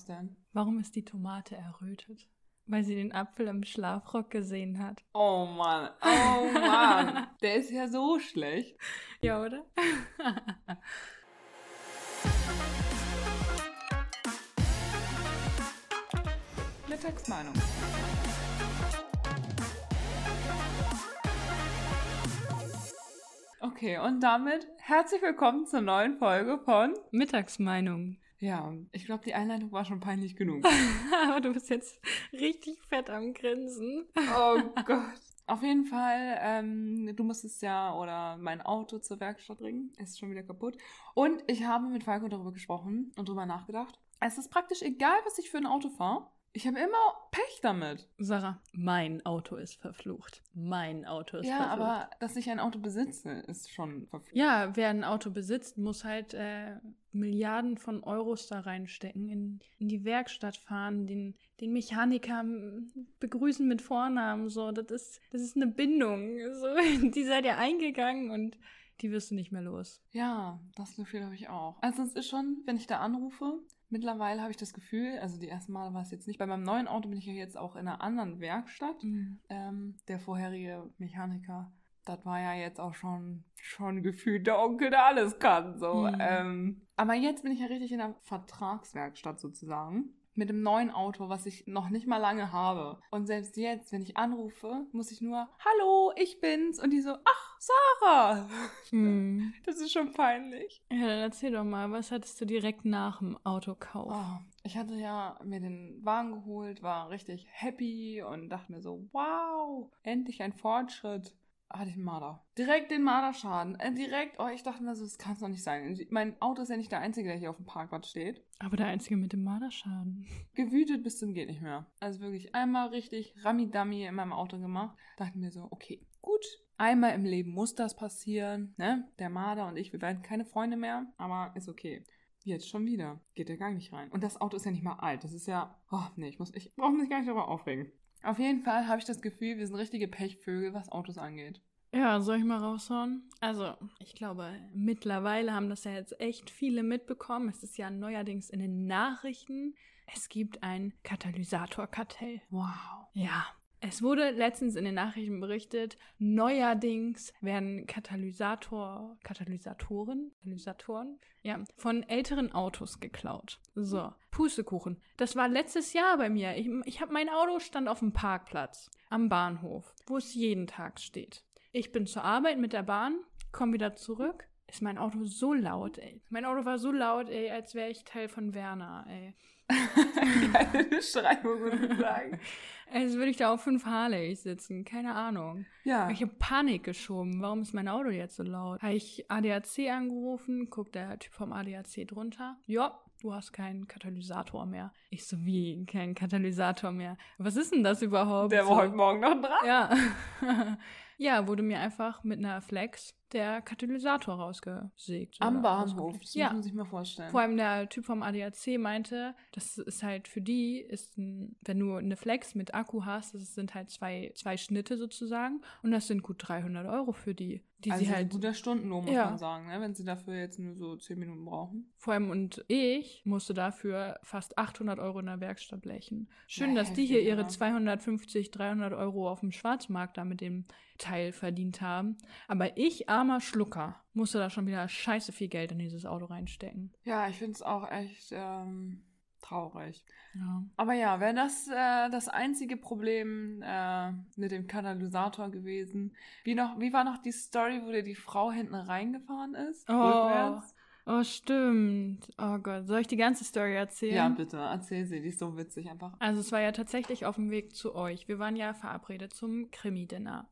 Was denn? Warum ist die Tomate errötet? Weil sie den Apfel im Schlafrock gesehen hat. Oh Mann, oh Mann. Der ist ja so schlecht. Ja, oder? Mittagsmeinung. Okay, und damit herzlich willkommen zur neuen Folge von Mittagsmeinung. Ja, ich glaube, die Einleitung war schon peinlich genug. Aber du bist jetzt richtig fett am Grinsen. Oh Gott. Auf jeden Fall, ähm, du musstest ja oder mein Auto zur Werkstatt bringen. Ist schon wieder kaputt. Und ich habe mit Falco darüber gesprochen und darüber nachgedacht. Es ist praktisch egal, was ich für ein Auto fahre. Ich habe immer Pech damit. Sarah, mein Auto ist verflucht. Mein Auto ist ja, verflucht. aber dass ich ein Auto besitze, ist schon verflucht. Ja, wer ein Auto besitzt, muss halt äh, Milliarden von Euros da reinstecken, in, in die Werkstatt fahren, den, den Mechaniker begrüßen mit Vornamen. So, das ist, das ist eine Bindung. So, die seid ihr eingegangen und die wirst du nicht mehr los. Ja, das Gefühl habe ich auch. Also es ist schon, wenn ich da anrufe, mittlerweile habe ich das Gefühl, also die ersten Mal war es jetzt nicht, bei meinem neuen Auto bin ich ja jetzt auch in einer anderen Werkstatt. Mhm. Ähm, der vorherige Mechaniker, das war ja jetzt auch schon, schon gefühlt der Onkel, der alles kann. So. Mhm. Ähm, aber jetzt bin ich ja richtig in einer Vertragswerkstatt sozusagen. Mit dem neuen Auto, was ich noch nicht mal lange habe. Und selbst jetzt, wenn ich anrufe, muss ich nur, hallo, ich bin's. Und die so, ach, Sarah. Mhm. Das ist schon peinlich. Ja, dann erzähl doch mal, was hattest du direkt nach dem Autokauf? Oh, ich hatte ja mir den Wagen geholt, war richtig happy und dachte mir so, wow, endlich ein Fortschritt. Hatte ich einen Marder. Direkt den Marderschaden. Äh, direkt, oh, ich dachte mir so, das kann es doch nicht sein. Mein Auto ist ja nicht der einzige, der hier auf dem Parkplatz steht. Aber der Einzige mit dem Marderschaden. Gewütet bis zum geht nicht mehr. Also wirklich einmal richtig Rami-Dami in meinem Auto gemacht. Dachte mir so, okay, gut. Einmal im Leben muss das passieren. Ne? Der Marder und ich, wir werden keine Freunde mehr. Aber ist okay. Jetzt schon wieder. Geht der Gang nicht rein. Und das Auto ist ja nicht mal alt. Das ist ja. Oh, nee, ich muss. Ich brauche mich gar nicht darüber aufregen. Auf jeden Fall habe ich das Gefühl, wir sind richtige Pechvögel, was Autos angeht. Ja, soll ich mal raushauen? Also, ich glaube, mittlerweile haben das ja jetzt echt viele mitbekommen. Es ist ja neuerdings in den Nachrichten. Es gibt ein Katalysatorkartell. Wow. Ja. Es wurde letztens in den Nachrichten berichtet, neuerdings werden Katalysator, Katalysatoren, Katalysatoren, ja, von älteren Autos geklaut. So, Pustekuchen. Das war letztes Jahr bei mir. Ich, ich habe mein Auto stand auf dem Parkplatz am Bahnhof, wo es jeden Tag steht. Ich bin zur Arbeit mit der Bahn, komme wieder zurück. Ist mein Auto so laut, ey. Mein Auto war so laut, ey, als wäre ich Teil von Werner, ey. Geile Beschreibung, würde ich sagen. Als würde ich da auf fünf Harleys sitzen. Keine Ahnung. Ja. Ich habe Panik geschoben. Warum ist mein Auto jetzt so laut? Habe ich ADAC angerufen, guckt der Typ vom ADAC drunter. Ja, du hast keinen Katalysator mehr. Ich so, wie, kein Katalysator mehr? Was ist denn das überhaupt? Der war so. heute Morgen noch dran. Ja. ja, wurde mir einfach mit einer Flex der Katalysator rausgesägt. Am Bahnhof. Das Ja. muss man sich mal vorstellen. Vor allem der Typ vom ADAC meinte, das ist halt für die, ist ein, wenn du eine Flex mit Akku hast, das sind halt zwei, zwei Schnitte sozusagen und das sind gut 300 Euro für die, die also sie ein halt, guter Stundenlohn, muss Ja. man sagen, ne? wenn sie dafür jetzt nur so 10 Minuten brauchen. vor allem und ich musste dafür fast 800 Euro in der Werkstatt blechen. Schön, Ja, dass die hier ihre aber. 250, 300 Euro auf dem Schwarzmarkt da mit dem Teil verdient haben. Aber ich, armer Schlucker, musste da schon wieder scheiße viel Geld in dieses Auto reinstecken. Ja, ich finde es auch echt ähm, traurig. Ja. Aber ja, wäre das äh, das einzige Problem äh, mit dem Katalysator gewesen. Wie, noch, wie war noch die Story, wo dir die Frau hinten reingefahren ist? Oh. Rückwärts? Oh, stimmt. Oh Gott. Soll ich die ganze Story erzählen? Ja, bitte, erzähl sie, die ist so witzig einfach. Also es war ja tatsächlich auf dem Weg zu euch. Wir waren ja verabredet zum Krimi-Dinner.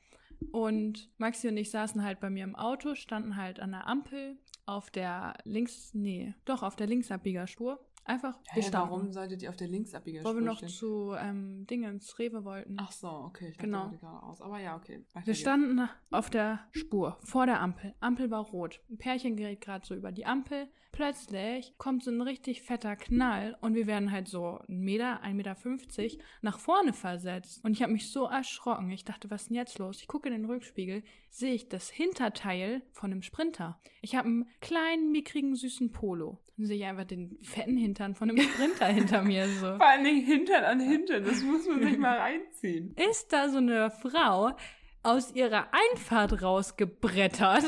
Und Maxi und ich saßen halt bei mir im Auto, standen halt an der Ampel auf der links, nee, doch auf der Linksabbiegerspur. Einfach, Hä, standen. warum solltet ihr auf der Linksabbiegerspur Weil wir noch stehen? zu ähm, Dingens Rewe wollten. Ach so, okay, ich Genau. genau. geradeaus. Aber ja, okay. weiter Wir standen auf der Spur, vor der Ampel. Ampel war rot. Ein Pärchen gerät gerade so über die Ampel. Plötzlich kommt so ein richtig fetter Knall und wir werden halt so ein Meter, 1,50 Meter nach vorne versetzt. Und ich habe mich so erschrocken. Ich dachte, was ist denn jetzt los? Ich gucke in den Rückspiegel, sehe ich das Hinterteil von einem Sprinter. Ich habe einen kleinen, mickrigen, süßen Polo. Dann sehe ich einfach den fetten Hintern von einem Sprinter hinter mir so. Vor allen Dingen Hintern an Hintern, das muss man sich mal reinziehen. Ist da so eine Frau, aus ihrer Einfahrt rausgebrettert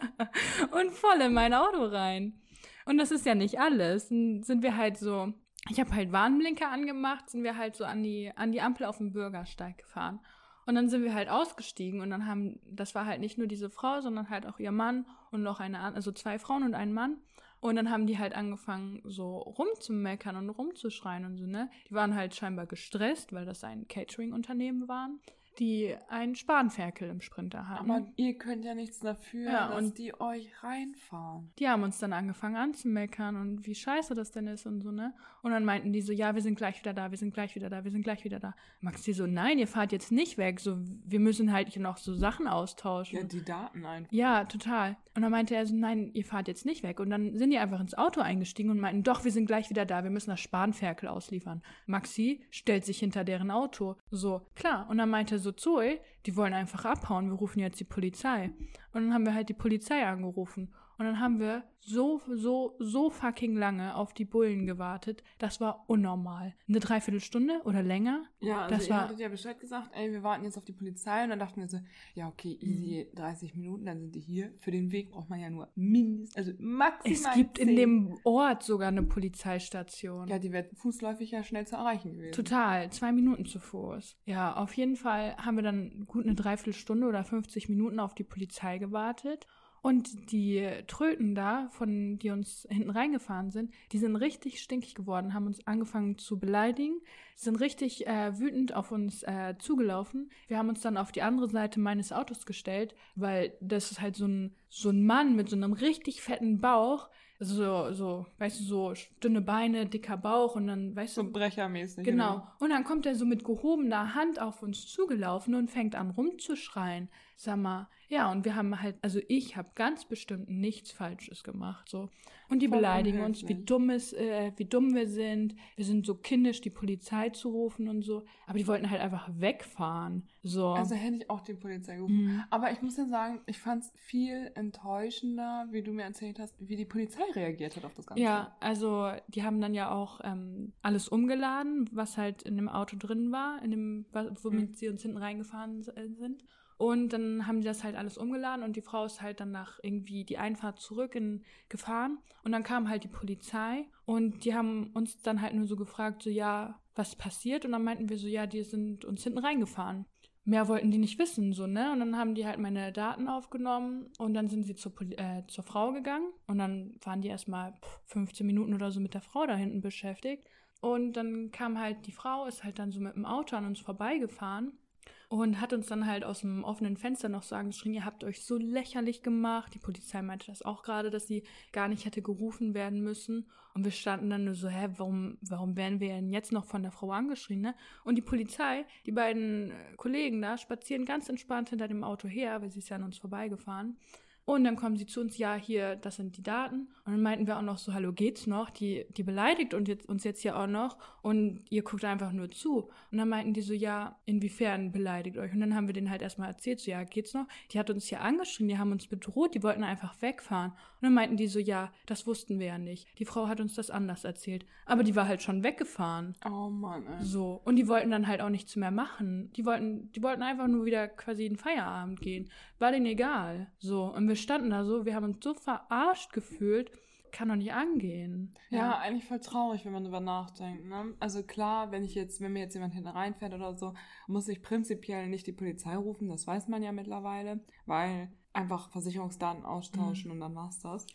und voll in mein Auto rein. Und das ist ja nicht alles. Dann sind wir halt so, ich habe halt Warnblinker angemacht, sind wir halt so an die, an die Ampel auf dem Bürgersteig gefahren. Und dann sind wir halt ausgestiegen und dann haben, das war halt nicht nur diese Frau, sondern halt auch ihr Mann und noch eine, also zwei Frauen und ein Mann. Und dann haben die halt angefangen, so rumzumeckern und rumzuschreien und so, ne? Die waren halt scheinbar gestresst, weil das ein Catering-Unternehmen waren die einen Spanferkel im Sprinter hatten. Aber ihr könnt ja nichts dafür, Ja, dass und- die euch reinfahren. Die haben uns dann angefangen anzumeckern und wie scheiße das denn ist und so, ne? Und dann meinten die so, ja, wir sind gleich wieder da, wir sind gleich wieder da, wir sind gleich wieder da. Max die so, nein, ihr fahrt jetzt nicht weg, so, wir müssen halt hier noch so Sachen austauschen. Ja, die Daten einfach. Ja, total. Und dann meinte er so, nein, ihr fahrt jetzt nicht weg. Und dann sind die einfach ins Auto eingestiegen und meinten, doch, wir sind gleich wieder da, wir müssen das Spanferkel ausliefern. Maxi stellt sich hinter deren Auto. So, klar. Und dann meinte so Zoe, die wollen einfach abhauen, wir rufen jetzt die Polizei. Und dann haben wir halt die Polizei angerufen. Und dann haben wir so, so, so fucking lange auf die Bullen gewartet. Das war unnormal. Eine Dreiviertelstunde oder länger? Ja, also Das ihr war- hattet ja Bescheid gesagt, ey, wir warten jetzt auf die Polizei und dann dachten wir so, ja, okay, easy, 30 Minuten, dann sind die hier. Für den Weg braucht man ja nur mindestens, also maximal Es gibt in 10. dem Ort sogar eine Polizeistation. Ja, die wäre fußläufig ja schnell zu erreichen gewesen. Total, zwei Minuten zu Fuß. Ja, auf jeden Fall haben wir dann gut eine Dreiviertelstunde oder 50 Minuten auf die Polizei gewartet. Und die Tröten da, von die uns hinten reingefahren sind, die sind richtig stinkig geworden, haben uns angefangen zu beleidigen, sind richtig äh, wütend auf uns äh, zugelaufen. Wir haben uns dann auf die andere Seite meines Autos gestellt, weil das ist halt so ein, so ein Mann mit so einem richtig fetten Bauch, so, so, weißt du, so dünne Beine, dicker Bauch und dann, weißt du, So brechermäßig. Genau. Und dann kommt er so mit gehobener Hand auf uns zugelaufen und fängt an rumzuschreien. Sag mal, ja, und wir haben halt, also ich habe ganz bestimmt nichts Falsches gemacht, so. Und die Voll beleidigen uns, wie dumm es, äh, wie dumm wir sind. Wir sind so kindisch, die Polizei zu rufen und so. Aber die wollten halt einfach wegfahren, so. Also hätte ich auch die Polizei gerufen. Mhm. Aber ich muss ja sagen, ich fand es viel enttäuschender, wie du mir erzählt hast, wie die Polizei reagiert hat auf das Ganze. Ja, also die haben dann ja auch ähm, alles umgeladen, was halt in dem Auto drin war, in dem, womit Mhm. sie uns hinten reingefahren äh, sind. Und dann haben die das halt alles umgeladen und die Frau ist halt dann nach irgendwie die Einfahrt zurück in, gefahren. Und dann kam halt die Polizei und die haben uns dann halt nur so gefragt, so ja, was passiert? Und dann meinten wir so, ja, die sind uns hinten reingefahren. Mehr wollten die nicht wissen, so, ne? Und dann haben die halt meine Daten aufgenommen und dann sind sie zur, Poli äh, zur Frau gegangen und dann waren die erstmal pff, 15 Minuten oder so mit der Frau da hinten beschäftigt. Und dann kam halt die Frau, ist halt dann so mit dem Auto an uns vorbeigefahren und hat uns dann halt aus dem offenen Fenster noch sagen geschrien, ihr habt euch so lächerlich gemacht. Die Polizei meinte das auch gerade, dass sie gar nicht hätte gerufen werden müssen. Und wir standen dann nur so, hä, warum, warum werden wir denn jetzt noch von der Frau angeschrien, ne? Und die Polizei, die beiden äh, Kollegen da, spazieren ganz entspannt hinter dem Auto her, weil sie ist ja an uns vorbeigefahren. Und dann kommen sie zu uns, ja, hier, das sind die Daten. Und dann meinten wir auch noch so, hallo, geht's noch? Die, die beleidigt und jetzt, uns jetzt hier auch noch und ihr guckt einfach nur zu. Und dann meinten die so, ja, inwiefern beleidigt euch? Und dann haben wir denen halt erstmal erzählt, so, ja, geht's noch? Die hat uns hier angeschrien, die haben uns bedroht, die wollten einfach wegfahren. Dann meinten die so, ja, das wussten wir ja nicht. Die Frau hat uns das anders erzählt. Aber die war halt schon weggefahren. Oh Mann, ey. So. Und die wollten dann halt auch nichts mehr machen. Die wollten, die wollten einfach nur wieder quasi in Feierabend gehen. War denen egal. So. Und wir standen da so, wir haben uns so verarscht gefühlt. Kann doch nicht angehen. Ja, eigentlich voll traurig, wenn man drüber nachdenkt. Ne? Also klar, wenn ich jetzt, wenn mir jetzt jemand hinten reinfährt oder so, muss ich prinzipiell nicht die Polizei rufen, das weiß man ja mittlerweile, weil einfach Versicherungsdaten austauschen und dann war's das.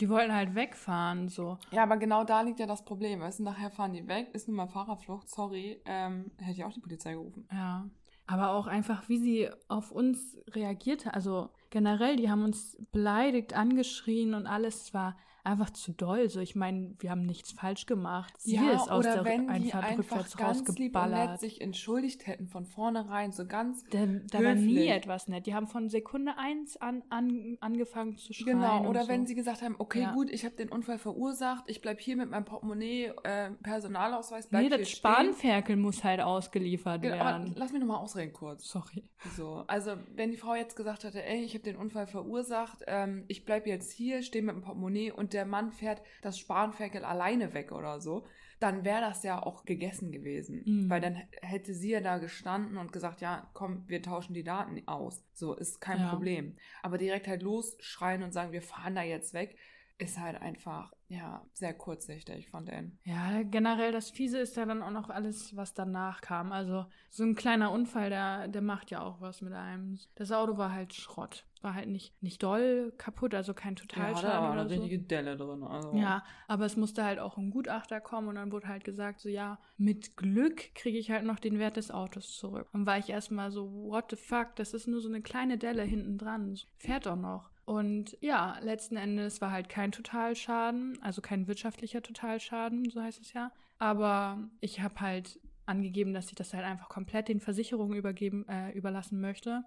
Die wollten halt wegfahren, so. Ja, aber genau da liegt ja das Problem. Weißt du, nachher fahren die weg, ist nun mal Fahrerflucht, sorry, ähm, hätte ich auch die Polizei gerufen. Ja. Aber auch einfach, wie sie auf uns reagierte. Also generell, die haben uns beleidigt, angeschrien und alles. Es war einfach zu doll. So, ich meine, wir haben nichts falsch gemacht. Sie ja, ist aus der wenn die Einfahrt einfach rückwärts ganz lieb und nett sich entschuldigt hätten von vornherein, so ganz Da, da war nie etwas nett. Die haben von Sekunde eins an, an angefangen zu schreien. Genau, oder so. wenn sie gesagt haben, okay, Ja. gut, ich habe den Unfall verursacht, ich bleib hier mit meinem Portemonnaie, äh, Personalausweis, bleib Nee, hier das. Spanferkel muss halt ausgeliefert Genau, aber werden. lass mich nochmal ausreden kurz. Sorry. So, also wenn die Frau jetzt gesagt hätte, ey, ich habe den Unfall verursacht, ähm, ich bleib jetzt hier, stehe mit dem Portemonnaie und der Mann fährt das Spanferkel alleine weg oder so, dann wäre das ja auch gegessen gewesen. Mhm. Weil dann hätte sie ja da gestanden und gesagt, ja, komm, wir tauschen die Daten aus. So, ist kein Ja. Problem. Aber direkt halt losschreien und sagen, wir fahren da jetzt weg, ist halt einfach, ja, sehr kurzsichtig von denen. Ja, generell das Fiese ist ja dann auch noch alles, was danach kam. Also so ein kleiner Unfall, der, der macht ja auch was mit einem. Das Auto war halt Schrott. War halt nicht, nicht doll kaputt, also kein Ja, Totalschaden er aber oder eine so. richtige Delle drin. Also. Ja, aber es musste halt auch ein Gutachter kommen und dann wurde halt gesagt, so ja, mit Glück kriege ich halt noch den Wert des Autos zurück. Und war ich erstmal so, what the fuck, das ist nur so eine kleine Delle hinten dran, fährt doch noch. Und ja, letzten Endes war halt kein Totalschaden, also kein wirtschaftlicher Totalschaden, so heißt es ja. Aber ich habe halt angegeben, dass ich das halt einfach komplett den Versicherungen übergeben, äh, überlassen möchte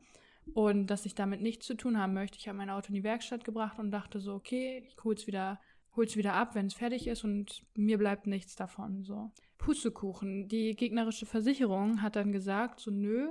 und dass ich damit nichts zu tun haben möchte. Ich habe mein Auto in die Werkstatt gebracht und dachte so, okay, ich hol's wieder, hol's wieder ab, wenn es fertig ist und mir bleibt nichts davon. So. Pustekuchen. Die gegnerische Versicherung hat dann gesagt, so nö,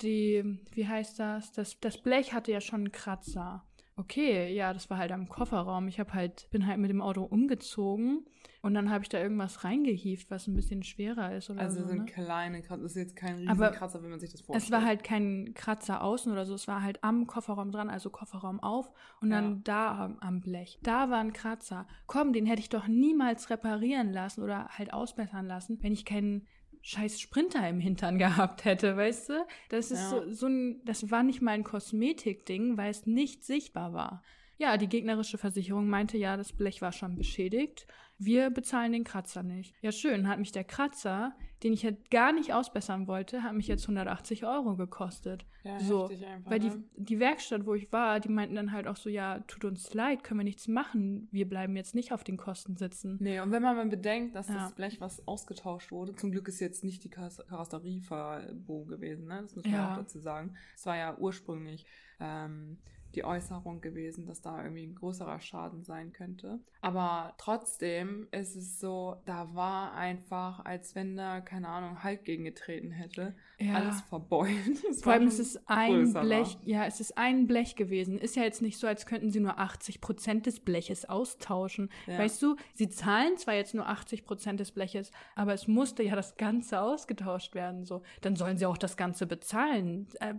die, wie heißt das? Das, das Blech hatte ja schon einen Kratzer. Okay, ja, das war halt am Kofferraum. Ich habe halt, bin halt mit dem Auto umgezogen und dann habe ich da irgendwas reingehieft, was ein bisschen schwerer ist oder Also so. sind ne? kleine Kratzer, das ist jetzt kein Aber Riesenkratzer, wenn man sich das vorstellt. Es war halt kein Kratzer außen oder so, es war halt am Kofferraum dran, also Kofferraum auf und dann Ja. da am, am Blech. Da war ein Kratzer. Komm, den hätte ich doch niemals reparieren lassen oder halt ausbessern lassen, wenn ich keinen scheiß Sprinter im Hintern gehabt hätte, weißt du? Das ist Ja. so, so ein, das war nicht mal ein Kosmetikding, weil es nicht sichtbar war. Ja, die gegnerische Versicherung meinte, ja, das Blech war schon beschädigt. Wir bezahlen den Kratzer nicht. Ja, schön, hat mich der Kratzer, den ich halt gar nicht ausbessern wollte, hat mich jetzt 180 Euro gekostet. ja, so, einfach, Weil die, ne? die Werkstatt, wo ich war, die meinten dann halt auch so, ja, tut uns leid, können wir nichts machen. Wir bleiben jetzt nicht auf den Kosten sitzen. Nee, und wenn man mal bedenkt, dass Ja. das Blech, was ausgetauscht wurde, zum Glück ist jetzt nicht die Kas- Karosserieverbogen gewesen, ne? Das muss man Ja. auch dazu sagen. Es war ja ursprünglich ähm, die Äußerung gewesen, dass da irgendwie ein größerer Schaden sein könnte. Aber trotzdem ist es so, da war einfach, als wenn da, keine Ahnung, Halt gegengetreten hätte. Ja. Alles verbeult. Es Vor allem ist es ein größerer. Blech, ja, es ist ein Blech gewesen. Ist ja jetzt nicht so, als könnten sie nur 80 Prozent des Bleches austauschen. Ja. Weißt du, sie zahlen zwar jetzt nur 80 Prozent des Bleches, aber es musste ja das Ganze ausgetauscht werden. So, dann sollen sie auch das Ganze bezahlen. Äh,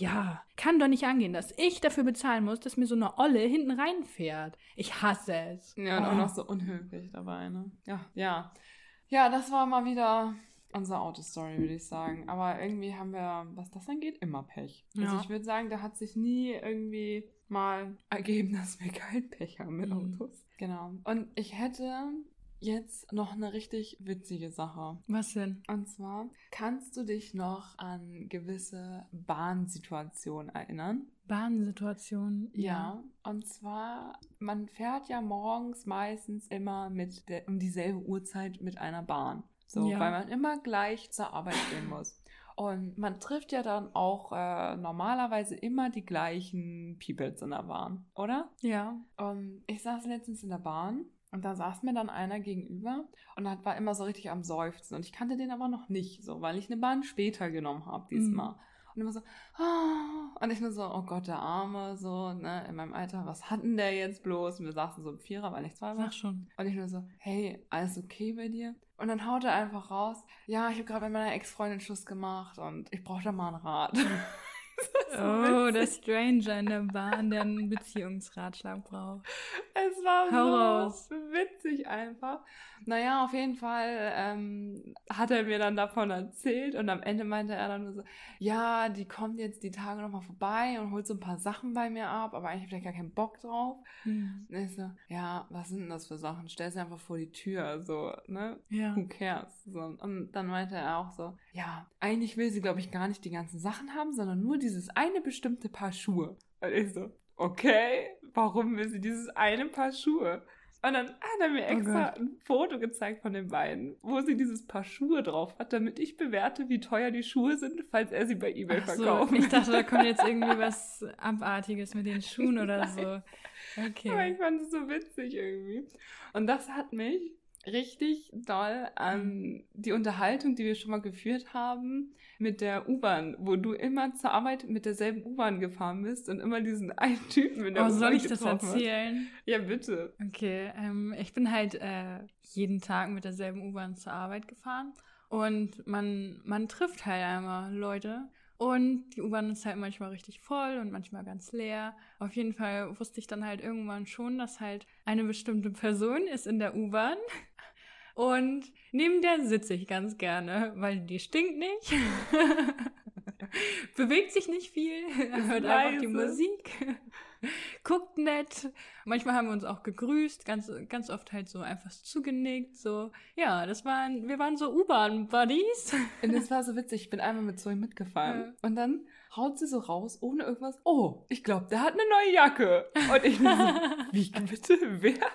ja, kann doch nicht angehen, dass ich dafür bezahlen muss, dass mir so eine Olle hinten reinfährt. Ich hasse es. Ja, und Oh. auch noch so unhöflich dabei, ne? Ja, ja. Ja, das war mal wieder unsere Autostory, würde ich sagen. Aber irgendwie haben wir, was das angeht, immer Pech. Also Ja. ich würde sagen, da hat sich nie irgendwie mal ergeben, dass wir kein Pech haben mit Mhm. Autos. Genau. Und ich hätte jetzt noch eine richtig witzige Sache. Was denn? Und zwar, kannst du dich noch an gewisse Bahnsituationen erinnern? Bahnsituation. Ja, und zwar, man fährt ja morgens meistens immer mit der, um dieselbe Uhrzeit mit einer Bahn. So, Ja. weil man immer gleich zur Arbeit gehen muss. Und man trifft ja dann auch äh, normalerweise immer die gleichen Peoples in der Bahn, oder? Ja. Und ich saß letztens in der Bahn und da saß mir dann einer gegenüber und hat, war immer so richtig am Seufzen. Und ich kannte den aber noch nicht so, weil ich eine Bahn später genommen habe diesmal. Und immer so, ah. und ich nur so, oh Gott, der Arme, so, ne, in meinem Alter, was hat denn der jetzt bloß? Und wir saßen so im Vierer, weil nichts war. Sag schon. Und ich nur so, hey, alles okay bei dir? Und dann haut er einfach raus, ja, ich habe gerade mit meiner Ex-Freundin Schluss gemacht und ich brauche da mal einen Rat. So Oh, der Stranger in der Bahn, der einen Beziehungsratschlag braucht. Es war Hau so raus. witzig einfach. Naja, auf jeden Fall ähm, hat er mir dann davon erzählt und am Ende meinte er dann nur so, ja, die kommt jetzt die Tage nochmal vorbei und holt so ein paar Sachen bei mir ab, aber eigentlich habe ich gar keinen Bock drauf. Hm. Und ich so, ja, was sind denn das für Sachen? Stell sie einfach vor die Tür, so, ne? Ja. Who cares? So, und dann meinte er auch so, ja, eigentlich will sie, glaube ich, gar nicht die ganzen Sachen haben, sondern nur dieses eine bestimmte Paar Schuhe. Und ich so, okay, warum will sie dieses eine Paar Schuhe? Und dann hat er mir Oh extra ein Foto gezeigt von den beiden, wo sie dieses Paar Schuhe drauf hat, damit ich bewerte, wie teuer die Schuhe sind, falls er sie bei Ebay Ach so, verkauft. ich dachte, da kommt jetzt irgendwie was Abartiges mit den Schuhen oder so. Aber Okay. ich fand es so witzig irgendwie. Und das hat mich richtig doll an die Unterhaltung, die wir schon mal geführt haben, mit der U-Bahn, wo du immer zur Arbeit mit derselben U-Bahn gefahren bist und immer diesen einen Typen in der Oh, U-Bahn soll ich das getroffen hast. erzählen? Ja, bitte. Okay, ähm, ich bin halt äh, jeden Tag mit derselben U-Bahn zur Arbeit gefahren und man, man trifft halt einmal Leute und die U-Bahn ist halt manchmal richtig voll und manchmal ganz leer. Auf jeden Fall wusste ich dann halt irgendwann schon, dass halt eine bestimmte Person ist in der U-Bahn und neben der sitze ich ganz gerne, weil die stinkt nicht. Bewegt sich nicht viel, hört einfach die leise. Musik, guckt nett. Manchmal haben wir uns auch gegrüßt, ganz, ganz oft halt so einfach zugenickt. So, ja, das waren, wir waren so U-Bahn-Buddies. Und es war so witzig, ich bin einmal mit Zoe mitgefahren. Ja. Und dann haut sie so raus, ohne irgendwas. Oh, ich glaube, der hat eine neue Jacke. Und ich so, wie bitte? Wer?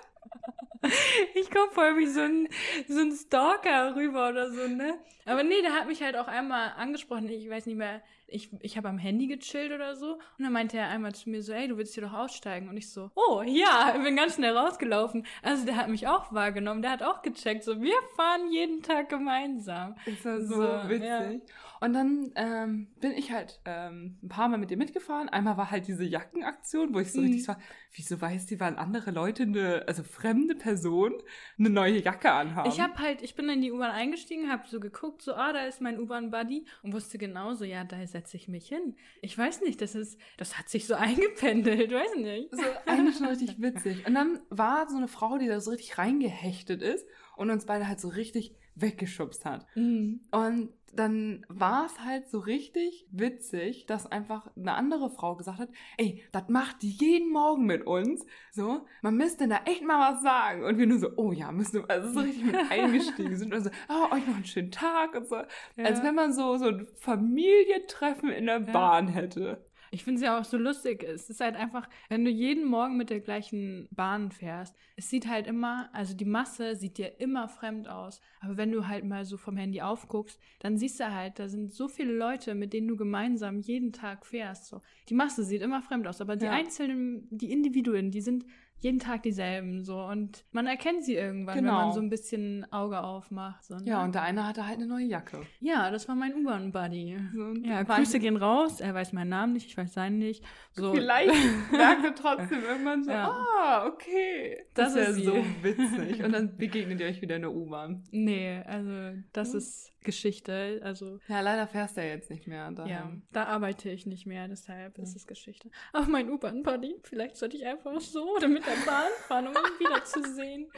Ich komme voll wie so ein, so ein Stalker rüber oder so, ne? Aber nee, der hat mich halt auch einmal angesprochen. Ich weiß nicht mehr, ich, ich habe am Handy gechillt oder so. Und dann meinte er einmal zu mir so, ey, du willst hier doch aussteigen. Und ich so, oh ja, ich bin ganz schnell rausgelaufen. Also der hat mich auch wahrgenommen, der hat auch gecheckt. So, wir fahren jeden Tag gemeinsam. Das war so, So, witzig. ja. Und dann ähm, bin ich halt ähm, ein paar Mal mit ihr mitgefahren. Einmal war halt diese Jackenaktion, wo ich so Mhm. richtig war, wieso weiß die, wann andere Leute, eine, also fremde Personen, eine neue Jacke anhaben? Ich habe halt, ich bin in die U-Bahn eingestiegen, habe so geguckt, so, ah, da ist mein U-Bahn-Buddy und wusste genauso, ja, da setze ich mich hin. Ich weiß nicht, das ist, das hat sich so eingependelt, weiß nicht. so eigentlich schon richtig witzig. Und dann war so eine Frau, die da so richtig reingehechtet ist und uns beide halt so richtig weggeschubst hat. Mhm. Und dann war es halt so richtig witzig, dass einfach eine andere Frau gesagt hat, ey, das macht die jeden Morgen mit uns. So, man müsste da echt mal was sagen. Und wir nur so, oh ja, müssen wir, also so richtig mit eingestiegen sind und so, oh, euch noch einen schönen Tag und so. Als wenn man so, so ein Familientreffen in der Ja. Bahn hätte. Ich finde es ja auch so lustig. Es ist halt einfach, wenn du jeden Morgen mit der gleichen Bahn fährst, es sieht halt immer, also die Masse sieht dir immer fremd aus. Aber wenn du halt mal so vom Handy aufguckst, dann siehst du halt, da sind so viele Leute, mit denen du gemeinsam jeden Tag fährst. So. Die Masse sieht immer fremd aus, aber die Ja. einzelnen, die Individuen, die sind jeden Tag dieselben so und man erkennt sie irgendwann, wenn Genau. man so ein bisschen Auge aufmacht. So, ne? Ja, und der eine hatte halt eine neue Jacke. ja, das war mein U-Bahn-Buddy. So, Ja, Grüße gehen raus. Er weiß meinen Namen nicht, ich weiß seinen nicht. So, Vielleicht merkt er trotzdem irgendwann so, Ja. ah, okay. Das Das, ist ja so witzig. Und dann begegnet ihr euch wieder in der U-Bahn. Nee, also das Hm. ist Geschichte. Also Ja, leider fährst du ja jetzt nicht mehr dahin. ja, da arbeite ich nicht mehr, deshalb ist es Geschichte. Ach, mein U-Bahn-Buddy, vielleicht sollte ich einfach so oder mit der Bahn fahren, um ihn wiederzusehen.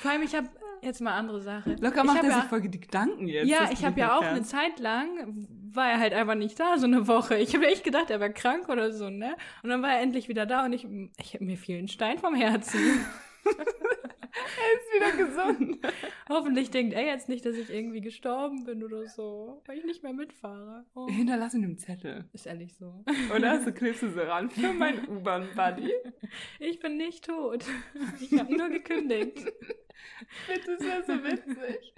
Vor allem, ich habe jetzt mal andere Sache. Locker macht er ja, sich voll die Gedanken jetzt. Ja, ich habe ja auch eine fährst. Zeit lang, war er halt einfach nicht da, so eine Woche. Ich habe echt gedacht, er war krank oder so, ne? Und dann war er endlich wieder da und ich, ich mir fiel ein Stein vom Herzen. Er ist wieder gesund. Hoffentlich denkt er jetzt nicht, dass ich irgendwie gestorben bin oder so, weil ich nicht mehr mitfahre. Oh. Hinterlass ihn einen Zettel. Ist ehrlich so. Oder hast du klebst du sie ran für meinen U-Bahn-Buddy? Ich bin nicht tot. Ich habe nur gekündigt. Bitte, ist ja so witzig.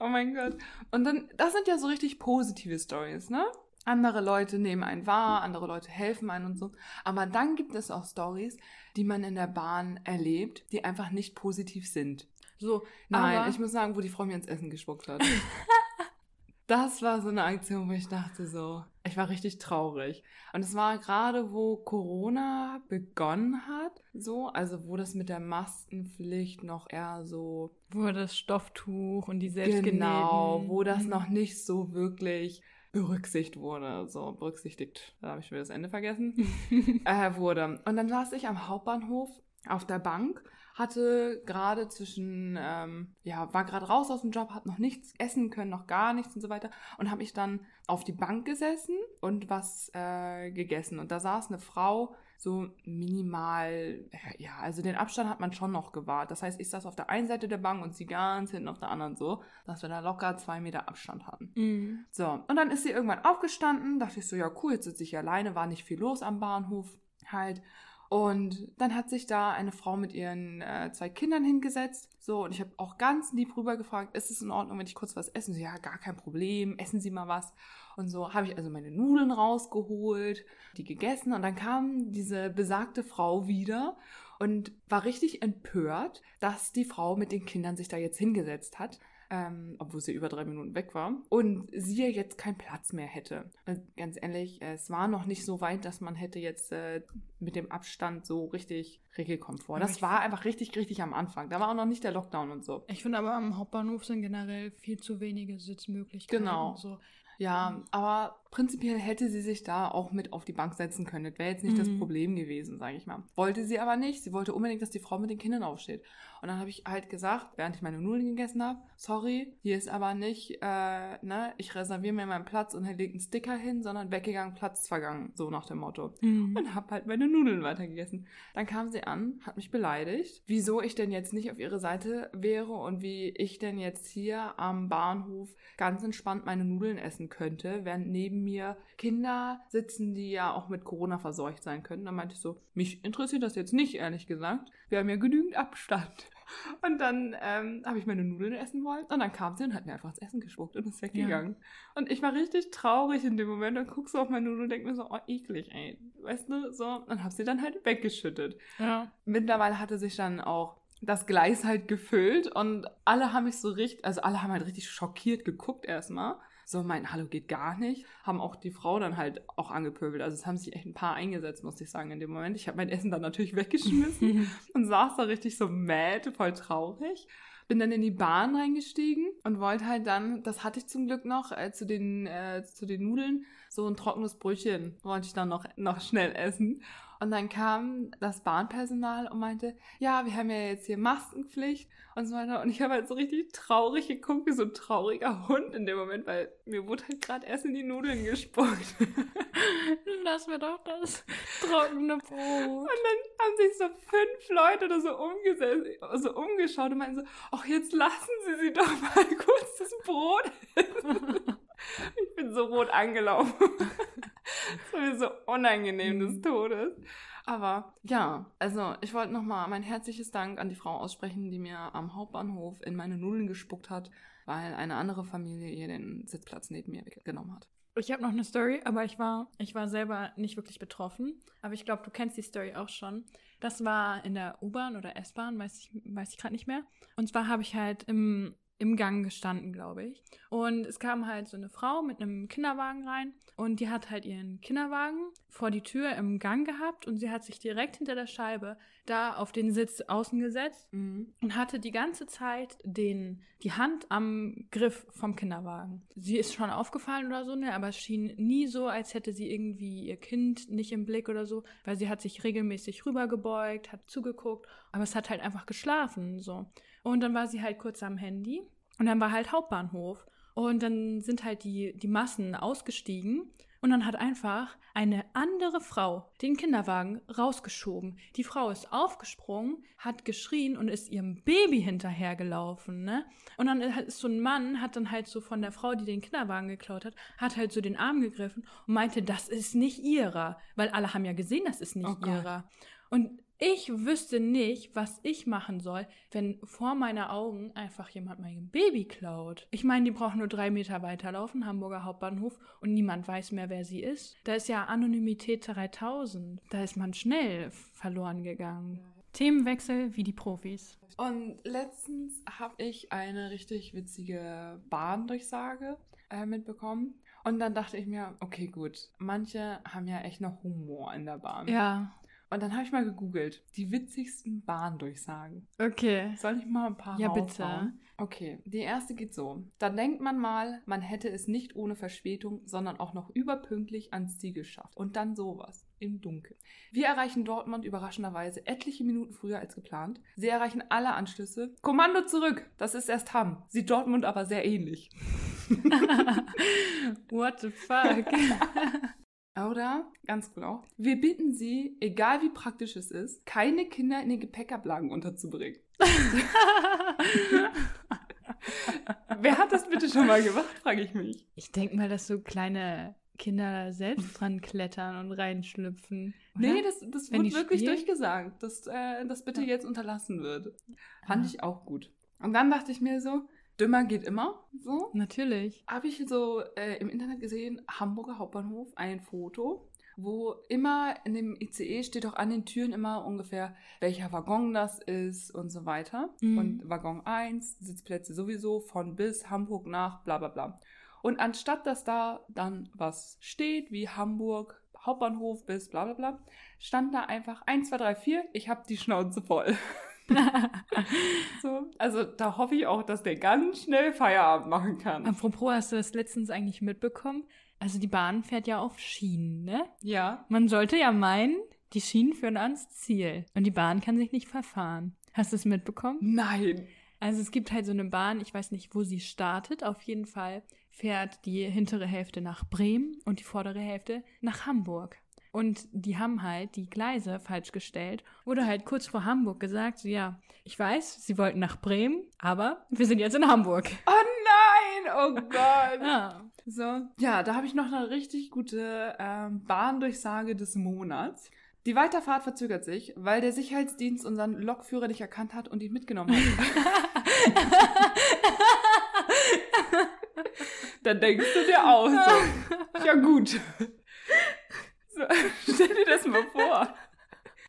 Oh mein Gott. Und dann, das sind ja so richtig positive Stories, ne? Andere Leute nehmen einen wahr, andere Leute helfen einem und so. Aber dann gibt es auch Stories, die man in der Bahn erlebt, die einfach nicht positiv sind. So, nein, ich muss sagen, wo die Frau mir ins Essen gespuckt hat. das war so eine Aktion, wo ich dachte so, ich war richtig traurig. Und es war gerade, wo Corona begonnen hat, so, also wo das mit der Maskenpflicht noch eher so Wo das Stofftuch und die selbstgenähten. Genau, wo das Mhm. noch nicht so wirklich berücksichtigt wurde. So, berücksichtigt, da habe ich wieder das Ende vergessen, äh, wurde. Und dann saß ich am Hauptbahnhof auf der Bank, hatte gerade zwischen, ähm, ja, war gerade raus aus dem Job, hat noch nichts essen können, noch gar nichts und so weiter. Und habe ich dann auf die Bank gesessen und was äh, gegessen. Und da saß eine Frau, so minimal, äh, ja, also den Abstand hat man schon noch gewahrt. Das heißt, ich saß auf der einen Seite der Bank und sie ganz hinten auf der anderen so, dass wir da locker zwei Meter Abstand hatten. Mhm. So, und dann ist sie irgendwann aufgestanden, dachte ich so, ja cool, jetzt sitze ich hier alleine, war nicht viel los am Bahnhof halt. Und dann hat sich da eine Frau mit ihren äh, zwei Kindern hingesetzt. So, und ich habe auch ganz lieb rüber gefragt, ist es in Ordnung, wenn ich kurz was essen? So, ja, gar kein Problem, essen Sie mal was. Und so habe ich also meine Nudeln rausgeholt, die gegessen und dann kam diese besagte Frau wieder und war richtig empört, dass die Frau mit den Kindern sich da jetzt hingesetzt hat ähm, obwohl sie über drei Minuten weg war, und sie ja jetzt keinen Platz mehr hätte. Und ganz ehrlich, es war noch nicht so weit, dass man hätte jetzt äh, mit dem Abstand so richtig Regelkomfort. Das war einfach richtig, richtig am Anfang. Da war auch noch nicht der Lockdown und so. Ich finde aber am Hauptbahnhof sind generell viel zu wenige Sitzmöglichkeiten. Genau. So. Ja, aber prinzipiell hätte sie sich da auch mit auf die Bank setzen können. Das wäre jetzt nicht das Mhm. Problem gewesen, sage ich mal. Wollte sie aber nicht. Sie wollte unbedingt, dass die Frau mit den Kindern aufsteht. Und dann habe ich halt gesagt, während ich meine Nudeln gegessen habe, sorry, hier ist aber nicht, äh, ne, ich reserviere mir meinen Platz und er legt einen Sticker hin, sondern weggegangen, Platz vergangen, so nach dem Motto. Mhm. Und habe halt meine Nudeln weitergegessen. Dann kam sie an, hat mich beleidigt, wieso ich denn jetzt nicht auf ihre Seite wäre und wie ich denn jetzt hier am Bahnhof ganz entspannt meine Nudeln essen könnte, während neben mir Kinder sitzen, die ja auch mit Corona verseucht sein können. Dann meinte ich so, mich interessiert das jetzt nicht, ehrlich gesagt. Wir haben ja genügend Abstand. Und dann ähm, habe ich meine Nudeln essen wollen und dann kam sie und hat mir einfach das Essen gespuckt und ist weggegangen. Und ich war richtig traurig in dem Moment und guck so auf meine Nudeln und denk mir so, oh, eklig, ey. Weißt du, so. Und hab sie dann halt weggeschüttet. Ja. Mittlerweile hatte sich dann auch das Gleis halt gefüllt und alle haben mich so richtig, also alle haben halt richtig schockiert geguckt erstmal. So, mein Hallo geht gar nicht. Haben auch die Frau dann halt auch angepöbelt. Also es haben sich echt ein paar eingesetzt, muss ich sagen, in dem Moment. Ich habe mein Essen dann natürlich weggeschmissen und saß da richtig so mad, voll traurig. Bin dann in die Bahn reingestiegen und wollte halt dann, das hatte ich zum Glück noch, äh, zu, den, äh, zu den Nudeln, so ein trockenes Brötchen wollte ich dann noch, noch schnell essen. Und dann kam das Bahnpersonal und meinte, ja, wir haben ja jetzt hier Maskenpflicht und so weiter. Und ich habe halt so richtig traurig geguckt, wie so ein trauriger Hund in dem Moment, weil mir wurde halt gerade erst in die Nudeln gespuckt. Lass mir doch das trockene Brot. Und dann haben sich so fünf Leute oder so, umgesetzt, so umgeschaut und meinten so, ach, jetzt lassen Sie sie doch mal kurz das Brot essen. Ich bin so rot angelaufen. Das war mir so unangenehm des Todes. Aber ja, also ich wollte nochmal mein herzliches Dank an die Frau aussprechen, die mir am Hauptbahnhof in meine Nudeln gespuckt hat, weil eine andere Familie ihr den Sitzplatz neben mir weggenommen hat. Ich habe noch eine Story, aber ich war, ich war selber nicht wirklich betroffen. Aber ich glaube, du kennst die Story auch schon. Das war in der U-Bahn oder S-Bahn, weiß ich, weiß ich gerade nicht mehr. Und zwar habe ich halt im, im Gang gestanden, glaube ich. Und es kam halt so eine Frau mit einem Kinderwagen rein und die hat halt ihren Kinderwagen vor die Tür im Gang gehabt und sie hat sich direkt hinter der Scheibe da auf den Sitz außen gesetzt Mhm. und hatte die ganze Zeit den, die Hand am Griff vom Kinderwagen. Sie ist schon aufgefallen oder so, ne, aber es schien nie so, als hätte sie irgendwie ihr Kind nicht im Blick oder so, weil sie hat sich regelmäßig rübergebeugt, hat zugeguckt, aber es hat halt einfach geschlafen, so. Und dann war sie halt kurz am Handy und dann war halt Hauptbahnhof und dann sind halt die, die Massen ausgestiegen und dann hat einfach eine andere Frau den Kinderwagen rausgeschoben. Die Frau ist aufgesprungen, hat geschrien und ist ihrem Baby hinterhergelaufen, ne? Und dann ist so ein Mann, hat dann halt so von der Frau, die den Kinderwagen geklaut hat, hat halt so den Arm gegriffen und meinte, das ist nicht ihrer. Weil alle haben ja gesehen, das ist nicht Oh ihrer. Und ich wüsste nicht, was ich machen soll, wenn vor meiner Augen einfach jemand mein Baby klaut. Ich meine, die brauchen nur drei Meter weiterlaufen, Hamburger Hauptbahnhof, und niemand weiß mehr, wer sie ist. Da ist ja Anonymität 3000. Da ist man schnell verloren gegangen. Themenwechsel wie die Profis. Und letztens habe ich eine richtig witzige Bahndurchsage äh, mitbekommen. Und dann dachte ich mir, okay, gut, manche haben ja echt noch Humor in der Bahn. Ja, Und dann habe ich mal gegoogelt, die witzigsten Bahndurchsagen. okay. Soll ich mal ein paar Ja, raushauen? bitte. Okay, die erste geht so. Da denkt man mal, man hätte es nicht ohne Verspätung, sondern auch noch überpünktlich ans Ziel geschafft. Und dann sowas. Im Dunkeln. Wir erreichen Dortmund überraschenderweise etliche Minuten früher als geplant. Sie erreichen alle Anschlüsse. Kommando zurück! Das ist erst Hamm. Sieht Dortmund aber sehr ähnlich. What the fuck? Oder, ganz genau, wir bitten Sie, egal wie praktisch es ist, keine Kinder in den Gepäckablagen unterzubringen. Wer hat das bitte schon mal gemacht, frage ich mich. Ich denke mal, dass so kleine Kinder da selbst dran klettern und reinschlüpfen. oder? Nee, das, das Wenn die wirklich spielen? durchgesagt, dass äh, das bitte Ja. jetzt unterlassen wird. Fand Ja. ich auch gut. Und dann dachte ich mir so, dümmer geht immer. So. Natürlich. Habe ich so äh, im Internet gesehen, Hamburger Hauptbahnhof, ein Foto, wo immer in dem ICE steht auch an den Türen immer ungefähr, welcher Waggon das ist und so weiter. Mhm. Und Waggon 1, Sitzplätze sowieso, von bis Hamburg nach, bla bla bla. Und anstatt dass da dann was steht, wie Hamburg, Hauptbahnhof bis bla bla bla, stand da einfach 1, 2, 3, 4, ich habe die Schnauze voll. So, also da hoffe ich auch, dass der ganz schnell Feierabend machen kann. Apropos, hast du das letztens eigentlich mitbekommen? Also die Bahn fährt ja auf Schienen, ne? Ja. Man sollte ja meinen, die Schienen führen ans Ziel. Und die Bahn kann sich nicht verfahren. Hast du es mitbekommen? Nein. Also es gibt halt so eine Bahn, ich weiß nicht, wo sie startet. Auf jeden Fall fährt die hintere Hälfte nach Bremen und die vordere Hälfte nach Hamburg. Und die haben halt die Gleise falsch gestellt. Wurde halt kurz vor Hamburg gesagt, so ja, ich weiß, sie wollten nach Bremen, aber wir sind jetzt in Hamburg. Oh nein, oh Gott. Ja. So. Ja, da habe ich noch eine richtig gute ähm, Bahndurchsage des Monats. Die Weiterfahrt verzögert sich, weil der Sicherheitsdienst unseren Lokführer nicht erkannt hat und ihn mitgenommen hat. Dann denkst du dir auch so. Ja, gut. So, stell dir das mal vor.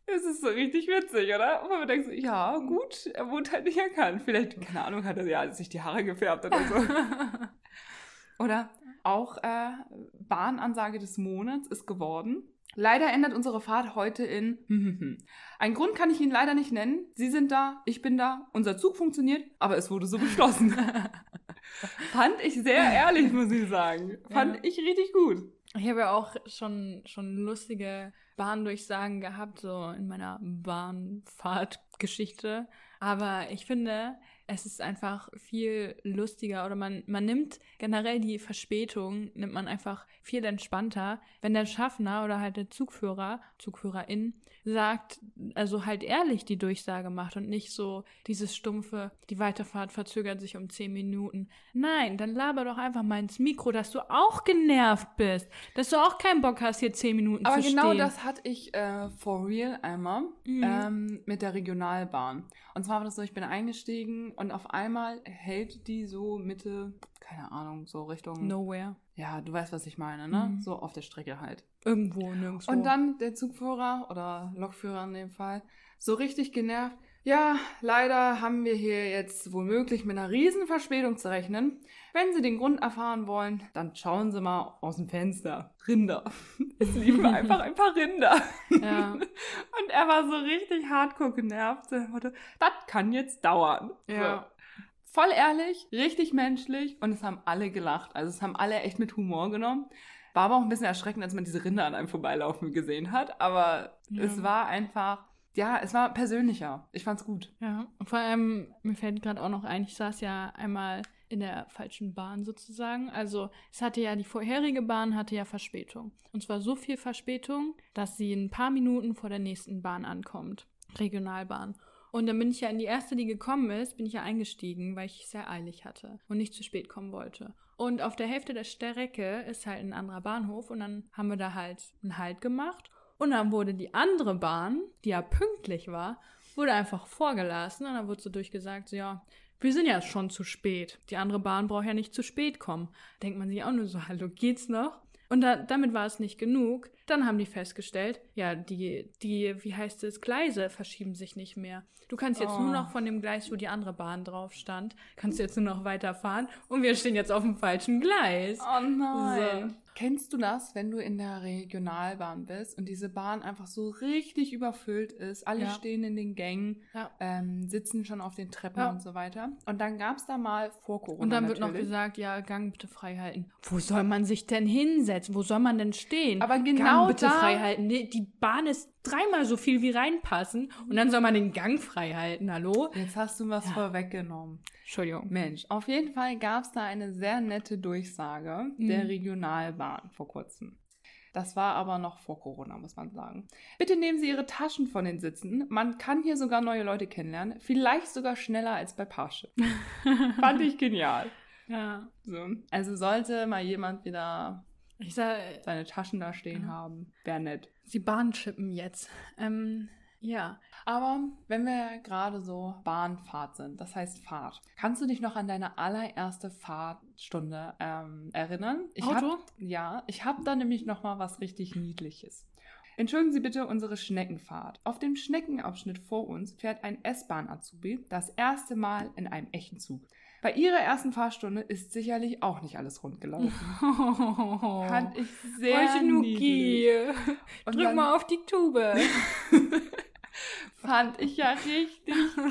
Das ist so richtig witzig, oder? Und man denkt so, ja, gut, er wurde halt nicht erkannt. Vielleicht, keine Ahnung, hat er ja sich die Haare gefärbt oder so. Oder auch äh, Bahnansage des Monats ist geworden. Leider endet unsere Fahrt heute in. Ein Grund kann ich Ihnen leider nicht nennen. Sie sind da, ich bin da, unser Zug funktioniert, aber es wurde so beschlossen. Fand ich sehr ehrlich, muss ich sagen. Fand Ja. ich richtig gut. Ich habe ja auch schon, schon lustige Bahndurchsagen gehabt, so in meiner Bahnfahrtgeschichte. Aber ich finde, es ist einfach viel lustiger oder man, man nimmt generell die Verspätung, nimmt man einfach viel entspannter, wenn der Schaffner oder halt der Zugführer, Zugführerin sagt, also halt ehrlich die Durchsage macht und nicht so dieses stumpfe, die Weiterfahrt verzögert sich um 10 Minuten. Nein, dann laber doch einfach mal ins Mikro, dass du auch genervt bist, dass du auch keinen Bock hast, hier 10 Minuten Aber zu genau stehen. das hatte ich äh, for real einmal Mhm. ähm, mit der Regionalbahn. Und zwar war das so, ich bin eingestiegen und auf einmal hält die so Mitte, keine Ahnung, so Richtung. Nowhere. Ja, du weißt, was ich meine, ne? Mhm. So auf der Strecke halt. Irgendwo, nirgendwo. Und dann der Zugführer oder Lokführer in dem Fall, so richtig genervt. Ja, leider haben wir hier jetzt womöglich mit einer riesen Verspätung zu rechnen. Wenn Sie den Grund erfahren wollen, dann schauen Sie mal aus dem Fenster. Rinder. Es liefen einfach ein paar Rinder. Ja. Und er war so richtig hardcore genervt. Er meinte, Das kann jetzt dauern. Ja. So. Voll ehrlich, richtig menschlich und es haben alle gelacht. Also es haben alle echt mit Humor genommen. War aber auch ein bisschen erschreckend, als man diese Rinder an einem vorbeilaufen gesehen hat. Aber Ja. es war einfach, ja, es war persönlicher. Ich fand's gut. Ja, und vor allem, mir fällt gerade auch noch ein, ich saß ja einmal in der falschen Bahn sozusagen. Also es hatte ja, die vorherige Bahn hatte ja Verspätung. Und zwar so viel Verspätung, dass sie ein paar Minuten vor der nächsten Bahn ankommt. Regionalbahn. Und dann bin ich ja in die erste, die gekommen ist, bin ich ja eingestiegen, weil ich sehr eilig hatte und nicht zu spät kommen wollte. Und auf der Hälfte der Strecke ist halt ein anderer Bahnhof und dann haben wir da halt einen Halt gemacht. Und dann wurde die andere Bahn, die ja pünktlich war, wurde einfach vorgelassen und dann wurde so durchgesagt, so, ja, wir sind ja schon zu spät. Die andere Bahn braucht ja nicht zu spät kommen. Denkt man sich auch nur so, hallo, geht's noch? Und da, damit war es nicht genug. Dann haben die festgestellt, ja, die, die, wie heißt es, Gleise verschieben sich nicht mehr. Du kannst jetzt Oh. nur noch von dem Gleis, wo die andere Bahn drauf stand, kannst du jetzt nur noch weiterfahren und wir stehen jetzt auf dem falschen Gleis. Oh nein. Kennst du das, wenn du in der Regionalbahn bist und diese Bahn einfach so richtig überfüllt ist? Alle Ja. stehen in den Gängen, Ja. ähm, sitzen schon auf den Treppen Ja. und so weiter. Und dann gab es da mal vor Corona Und dann wird noch natürlich. gesagt, ja, Gang bitte frei halten. Wo soll man sich denn hinsetzen? Wo soll man denn stehen? Aber genau Gang bitte da- frei halten. Nee, Die Bahn ist dreimal so viel wie reinpassen und dann soll man den Gang frei halten. Hallo? Jetzt hast du was Ja. vorweggenommen. Entschuldigung. Mensch, auf jeden Fall gab es da eine sehr nette Durchsage der Mhm. Regionalbahn vor kurzem. Das war aber noch vor Corona, muss man sagen. Bitte nehmen Sie Ihre Taschen von den Sitzen. Man kann hier sogar neue Leute kennenlernen. Vielleicht sogar schneller als bei Parship. Fand ich genial. Ja. So. Also sollte mal jemand wieder Ich sag, seine Taschen da stehen Ja. haben. Wäre nett. sie Bahnschippen jetzt. Ähm, ja. Aber wenn wir gerade so Bahnfahrt sind, das heißt Fahrt, kannst du dich noch an deine allererste Fahrtstunde ähm, erinnern? Ich Auto? Hab, ja, ich habe da nämlich noch mal was richtig Niedliches. Entschuldigen Sie bitte unsere Schneckenfahrt. Auf dem Schneckenabschnitt vor uns fährt ein S-Bahn-Azubi das erste Mal in einem echten Zug. Bei ihrer ersten Fahrstunde ist sicherlich auch nicht alles rund gelaufen. Fand ich sehr. Nuki. Drück dann- mal auf die Tube. Fand ich ja richtig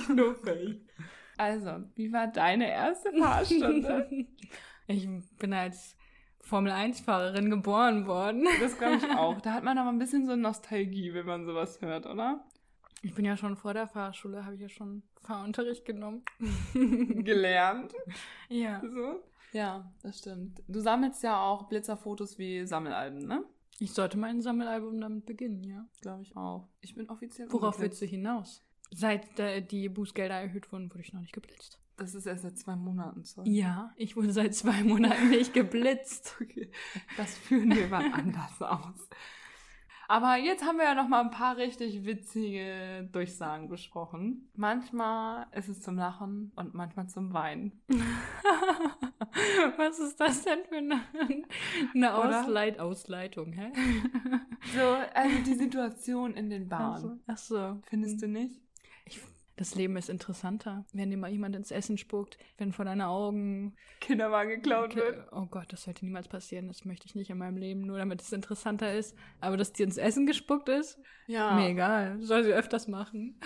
knuffig. Also, wie war deine erste Fahrstunde? Ich bin als Formel-1-Fahrerin geboren worden. Das glaube ich auch. Da hat man aber ein bisschen so Nostalgie, wenn man sowas hört, oder? Ich bin ja schon vor der Fahrschule, habe ich ja schon Fahrunterricht genommen. Gelernt. ja. So. Ja, das stimmt. Du sammelst ja auch Blitzerfotos wie Sammelalben, ne? Ich sollte mein Sammelalbum damit beginnen, ja. Glaube ich auch. Ich bin offiziell Worauf ungeblitzt. willst du hinaus? Seit äh, die Bußgelder erhöht wurden, wurde ich noch nicht geblitzt. Das ist erst seit zwei Monaten so. Ja, ich wurde seit zwei Monaten nicht geblitzt. Okay. Das führen wir mal anders aus. Aber jetzt haben wir ja noch mal ein paar richtig witzige Durchsagen besprochen. Manchmal ist es zum Lachen und manchmal zum Weinen. Was ist das denn für eine, eine? Ausleit Ausleitung, hä? So, also die Situation in den Ach Bahnen. so. Ach so. Findest du nicht? Das Leben ist interessanter, wenn dir mal jemand ins Essen spuckt, wenn vor deinen Augen. Kinderwagen geklaut wird. oh Gott, das sollte niemals passieren. Das möchte ich nicht in meinem Leben, nur damit es interessanter ist. Aber dass dir ins Essen gespuckt ist, Ja. mir egal. Soll sie öfters machen.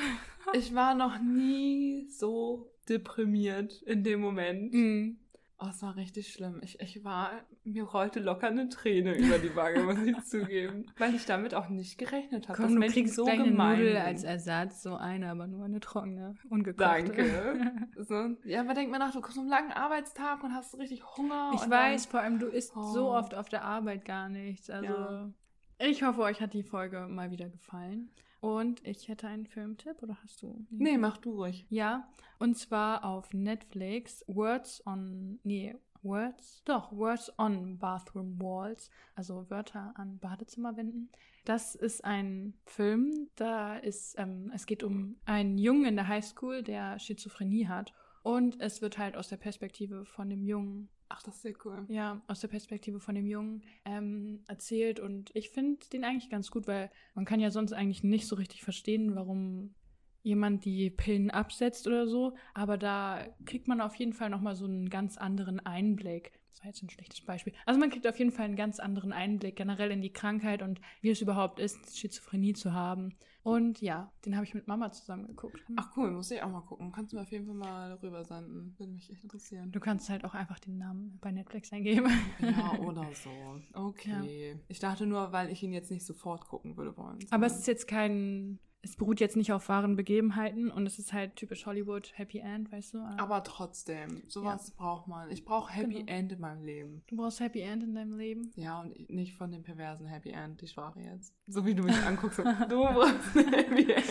Ich war noch nie so deprimiert in dem Moment. Mhm. Oh, es war richtig schlimm. Ich, ich war, mir rollte locker eine Träne über die Wange, muss ich zugeben. Weil ich damit auch nicht gerechnet habe. Komm, du Menschen kriegst so deine gemein Nudel als Ersatz, so eine, aber nur eine trockene, ungekochte. Danke. So, ja, aber denk mal nach, du kommst so einen langen Arbeitstag und hast richtig Hunger. Ich weiß, vor allem du isst Oh. so oft auf der Arbeit gar nichts. Also Ja. ich hoffe, euch hat die Folge mal wieder gefallen. Und ich hätte einen Filmtipp, oder hast du? Nee, mach du ruhig. Ja, und zwar auf Netflix Words on, nee, Words, doch, Words on Bathroom Walls, also Wörter an Badezimmerwänden. Das ist ein Film, da ist, ähm, es geht um einen Jungen in der Highschool, der Schizophrenie hat. Und es wird halt aus der Perspektive von dem Jungen Ach, das ist sehr cool. ja, aus der Perspektive von dem Jungen ähm, erzählt und ich finde den eigentlich ganz gut, weil man kann ja sonst eigentlich nicht so richtig verstehen, warum jemand die Pillen absetzt oder so, aber da kriegt man auf jeden Fall nochmal so einen ganz anderen Einblick. Das war jetzt ein schlechtes Beispiel. Also man kriegt auf jeden Fall einen ganz anderen Einblick generell in die Krankheit und wie es überhaupt ist, Schizophrenie zu haben. Und ja, den habe ich mit Mama zusammen geguckt. Ach cool, muss ich auch mal gucken. Kannst du mir auf jeden Fall mal rübersenden. Würde mich echt interessieren. Du kannst halt auch einfach den Namen bei Netflix eingeben. Ja, oder so. Okay. Ich dachte nur, weil ich ihn jetzt nicht sofort gucken würde wollen. Aber es ist jetzt kein. Es beruht jetzt nicht auf wahren Begebenheiten und es ist halt typisch Hollywood, Happy End, weißt du? Aber trotzdem, sowas braucht man. Ich brauche Happy Genau. End in meinem Leben. du brauchst Happy End in deinem Leben. Ja, und nicht von dem perversen Happy End, die Sprache jetzt. So wie du mich anguckst. du brauchst Happy End.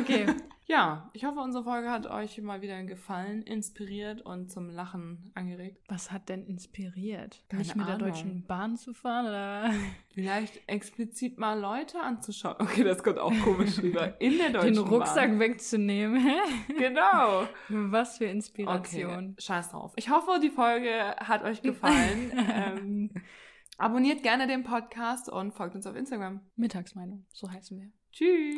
Okay. Ja, ich hoffe, unsere Folge hat euch mal wieder gefallen, inspiriert und zum Lachen angeregt. Was hat denn inspiriert? Keine nicht mit der Ahnung. Deutschen Bahn zu fahren oder Vielleicht explizit mal Leute anzuschauen. Okay, das kommt auch komisch rüber. In der deutschen den Rucksack Bahn. wegzunehmen? Genau. Was für Okay, Inspiration. scheiß drauf. Ich hoffe, die Folge hat euch gefallen. ähm, abonniert gerne den Podcast und folgt uns auf Instagram. Mittagsmeinung, so heißen wir. Tschüss.